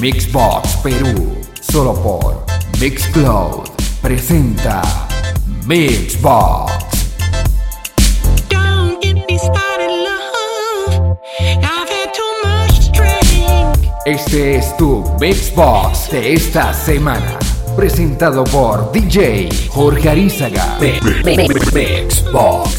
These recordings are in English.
Mixbox Perú, solo por Mixcloud, presenta Mixbox. Este es tu Mixbox de esta semana, presentado por DJ Jorge Arizaga. Mixbox.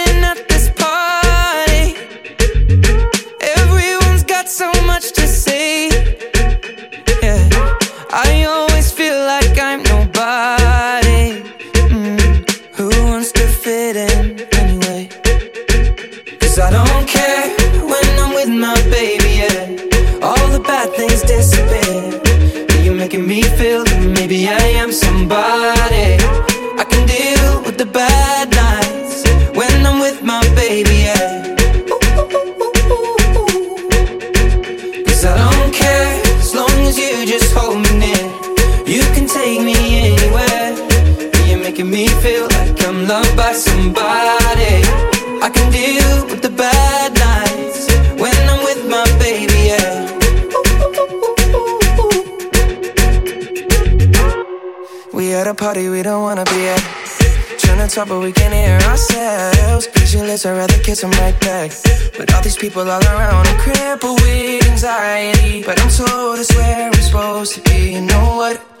loved by somebody. I can deal with the bad nights when I'm with my baby, yeah. We at a party we don't wanna be at. Trying to talk, but we can't hear ourselves. Pictureless, I'd rather kiss them right back. But all these people all around, I'm crippled with anxiety. But I'm told it's where I'm supposed to be. You know what?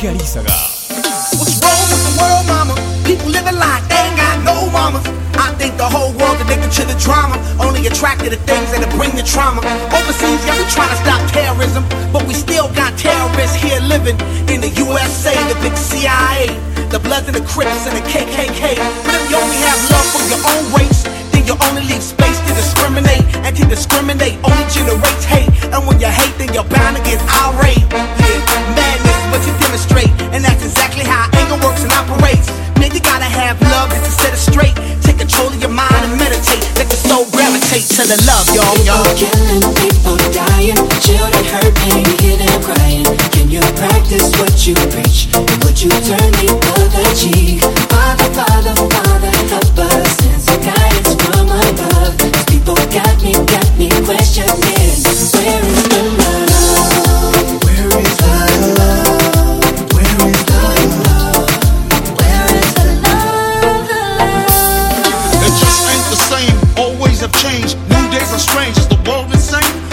DJ What's wrong with the world, mama? People living like they ain't got no mamas. I think the whole world addicted to the drama, only attracted to things that'll bring the trauma. Overseas, yeah, we trying to stop terrorism, but we still got terrorists here living in the USA, the big CIA, the Bloods and the Crips and the KKK. But if you only have love for your own race, you only leave space to discriminate, and to discriminate only generates hate. And when you hate, then you're bound to get irate. Yeah, madness is what you demonstrate, and that's exactly how anger works and operates. Man, you gotta have love to set it straight. Take control of your mind and meditate. Let your soul gravitate to the love, y'all, y'all. Killing people dying, children hurt hear them crying. Can you practice what you preach? And would you turn the other cheek? Father, Father, Father, help us. Send some guidance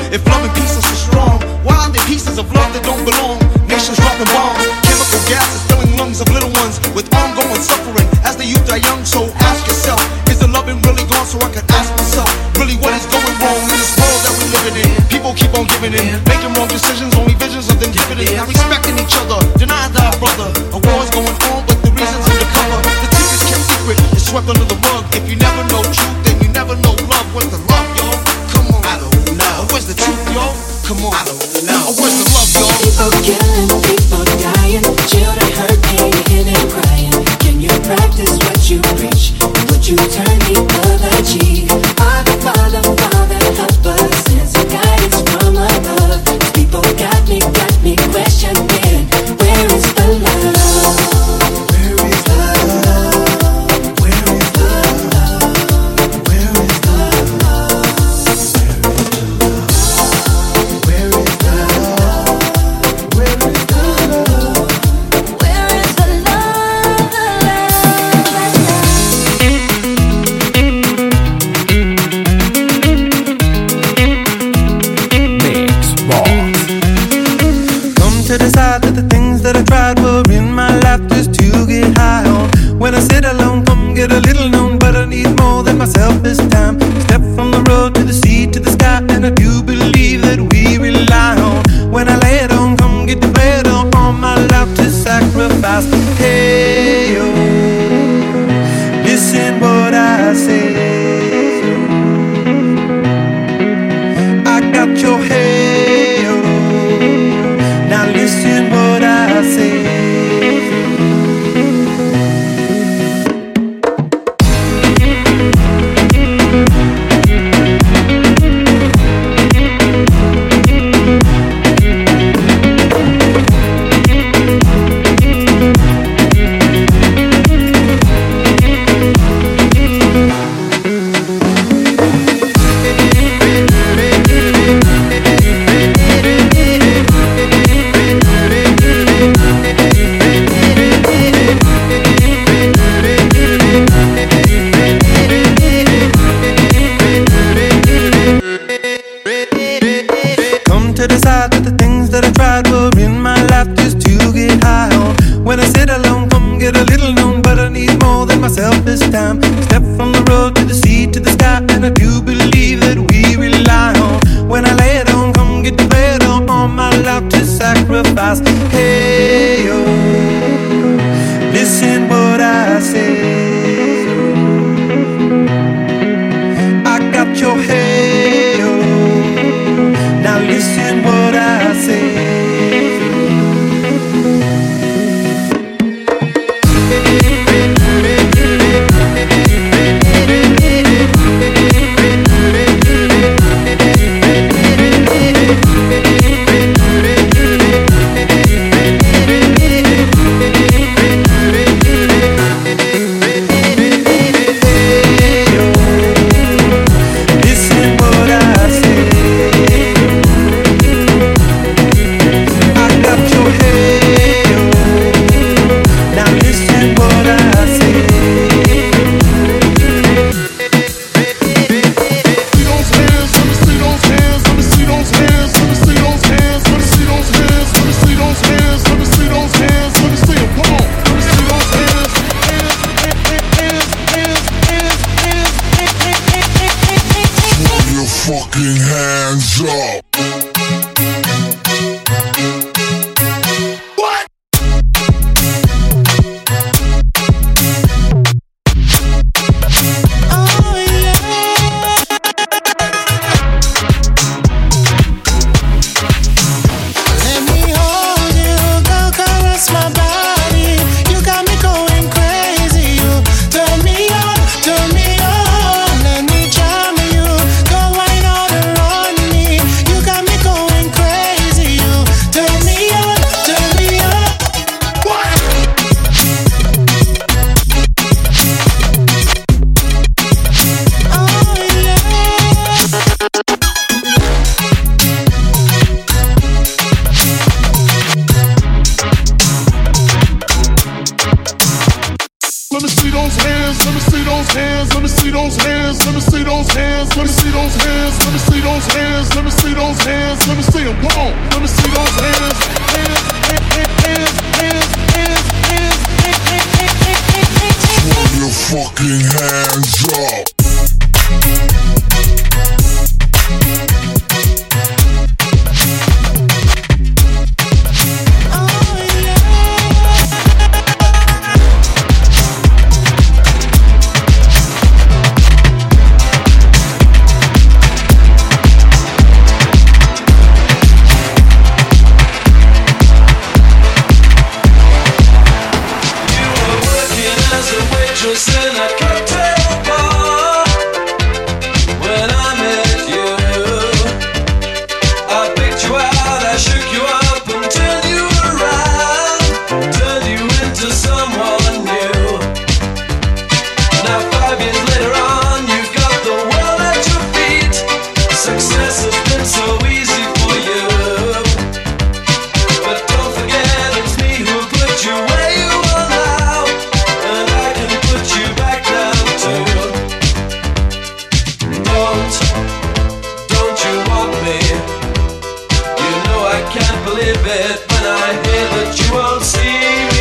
If love and peace are so strong, why are there pieces of love that don't belong? Nations dropping bombs, the love? People killing, people dying, children hurt crying. Can you practice what you preach? Would you turn the other cheek? Father, Father, Father, guidance from above. People got me, got me questioning. can't believe it when I hear that you won't see me.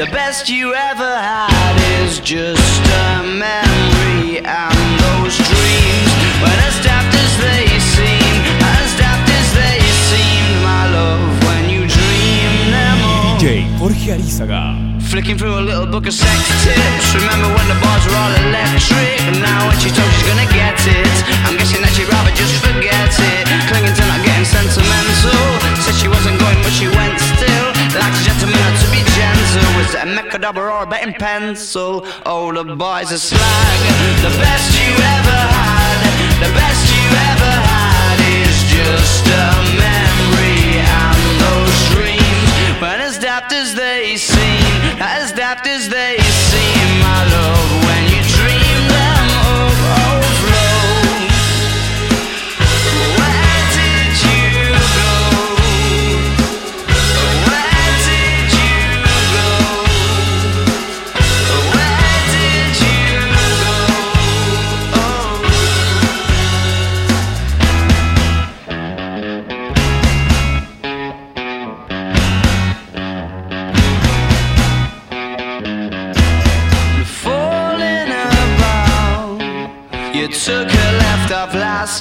The best you ever had is just a memory and those dreams. When as daft as they seem, as daft as they seemed, my love, when you dream them all. DJ Jorge Arizaga. Flicking through a little book of sex tips. Remember when the bars were all electric? And now when she told she's gonna get it, I'm guessing that she'd rather just forget it. Clinging to not getting sentimental. Said she wasn't going, but she went still. Like a gentleman Was it a Mecca dauber or a betting pencil? Oh, the boys are slag. The best you ever had. The best you ever had is just a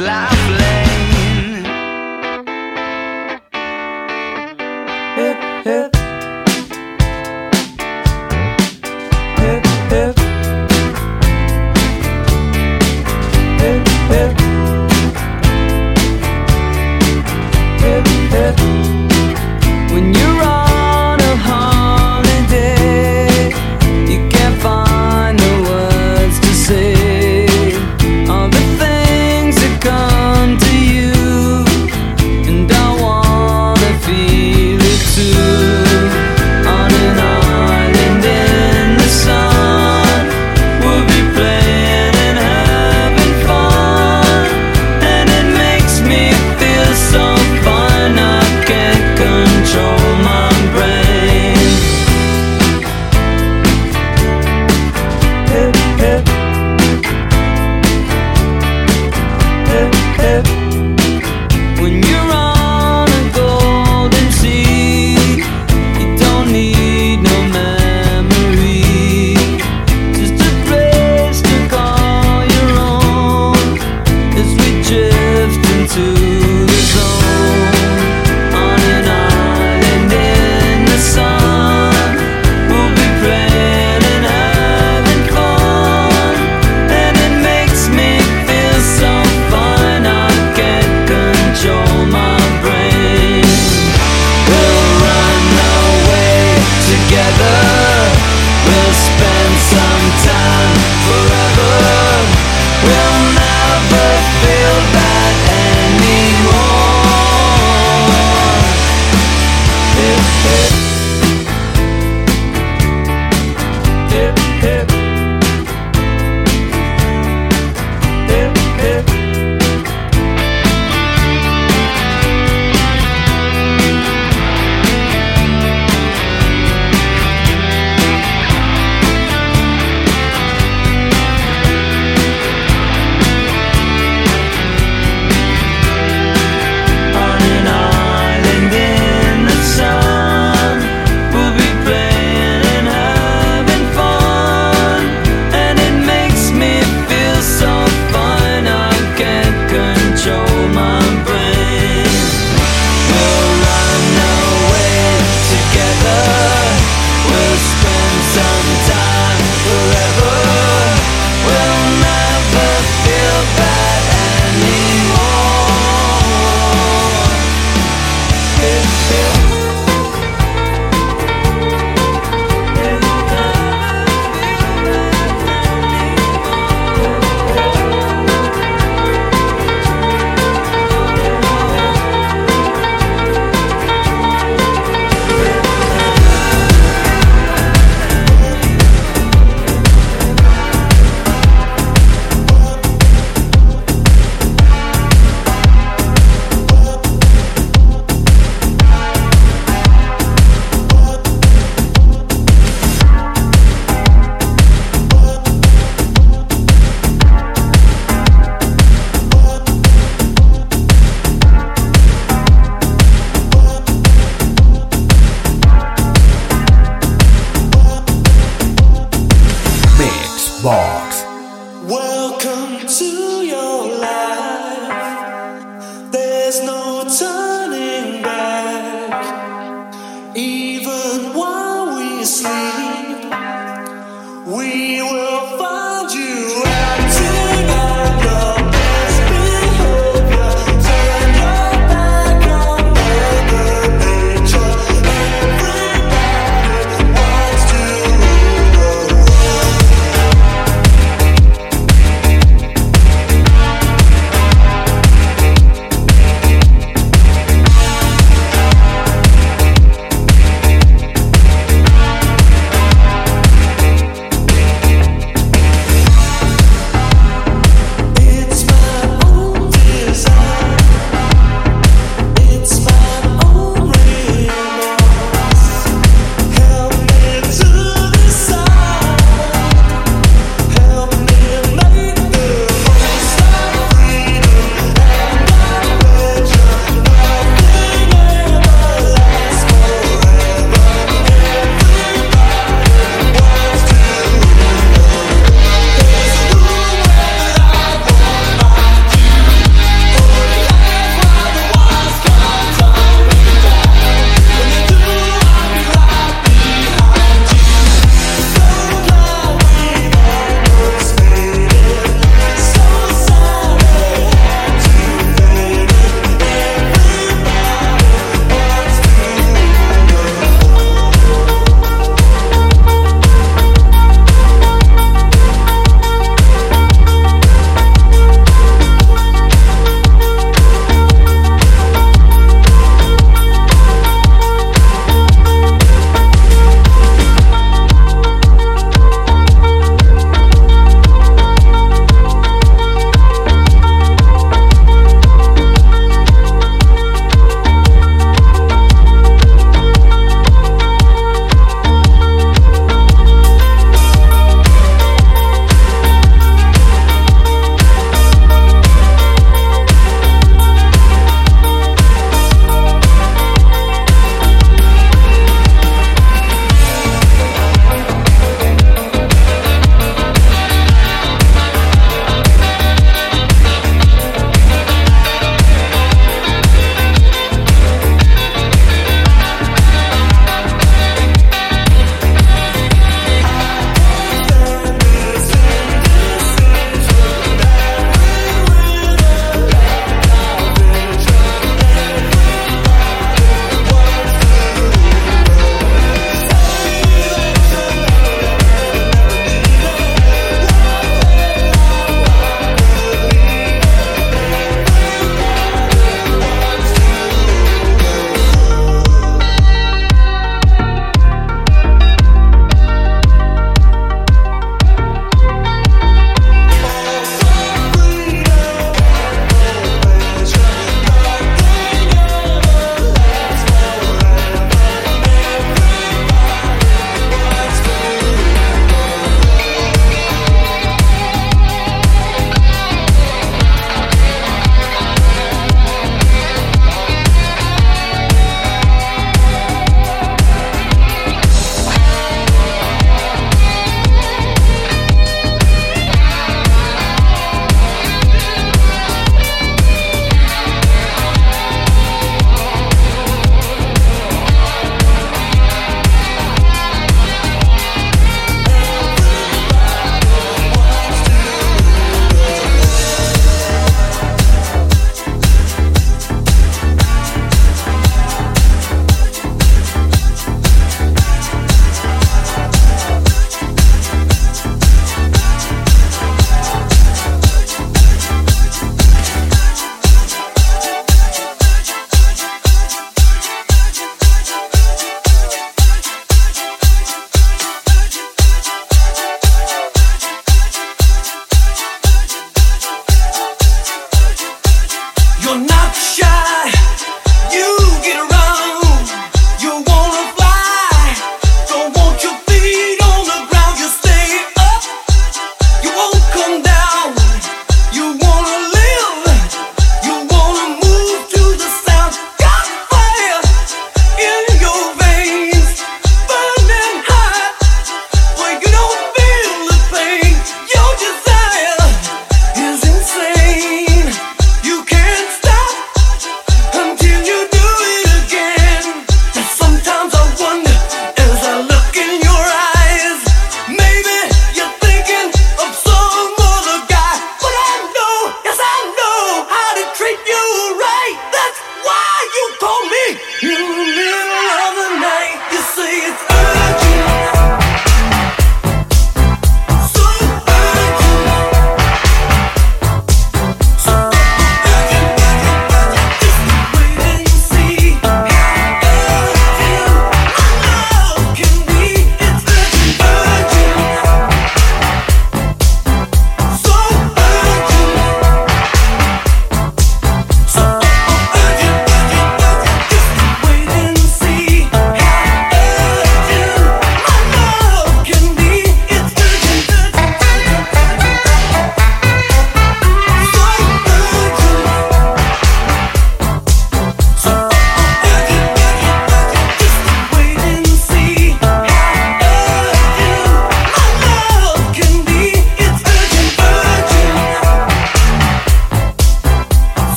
life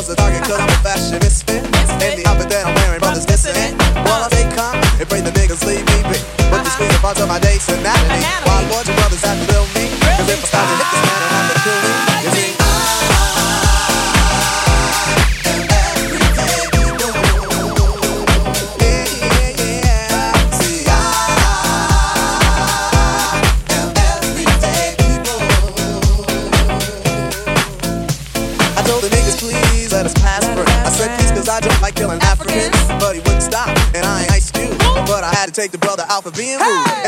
was a target cause I'm a fashion misfit. And the outfit that I'm wearing, brothers dissing it. While take come and pray the niggas leave me be. But you spend the parts of my days and night. take the brother out for being rude. Hey!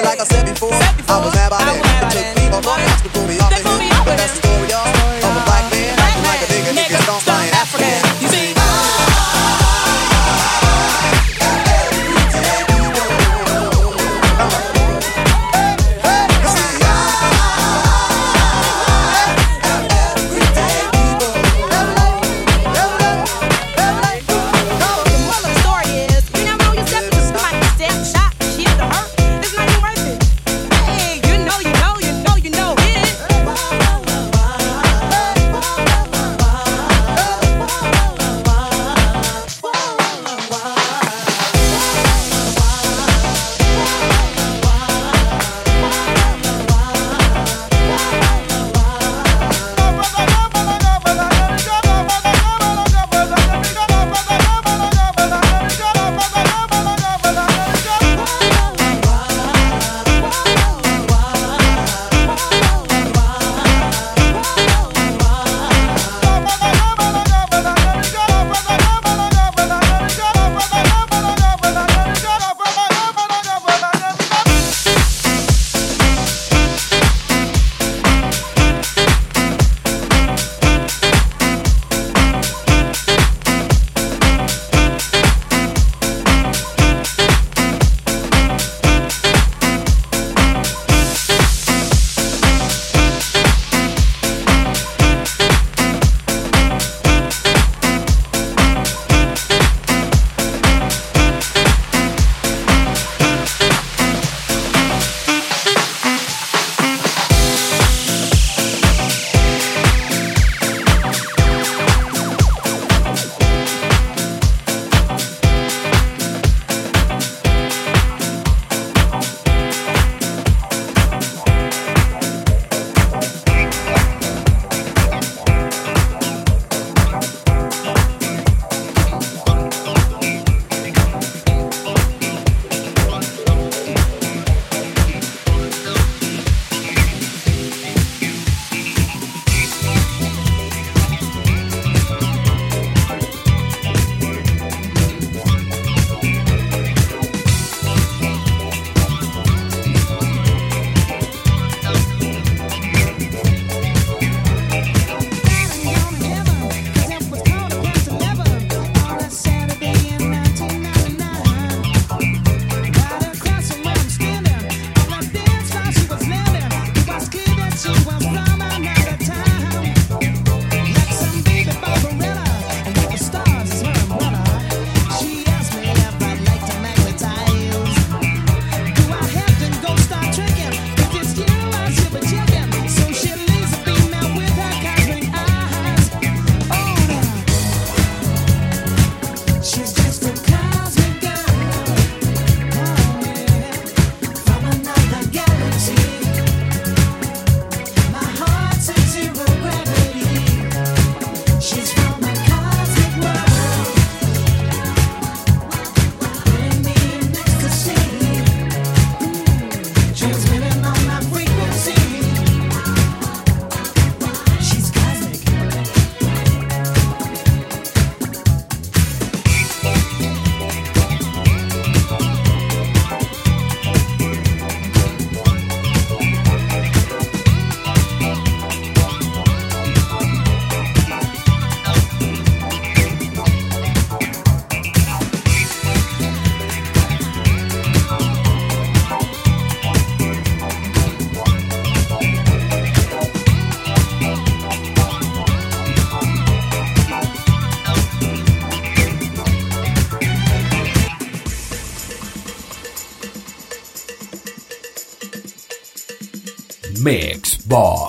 Mix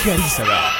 DJ Jorge Arizaga. Show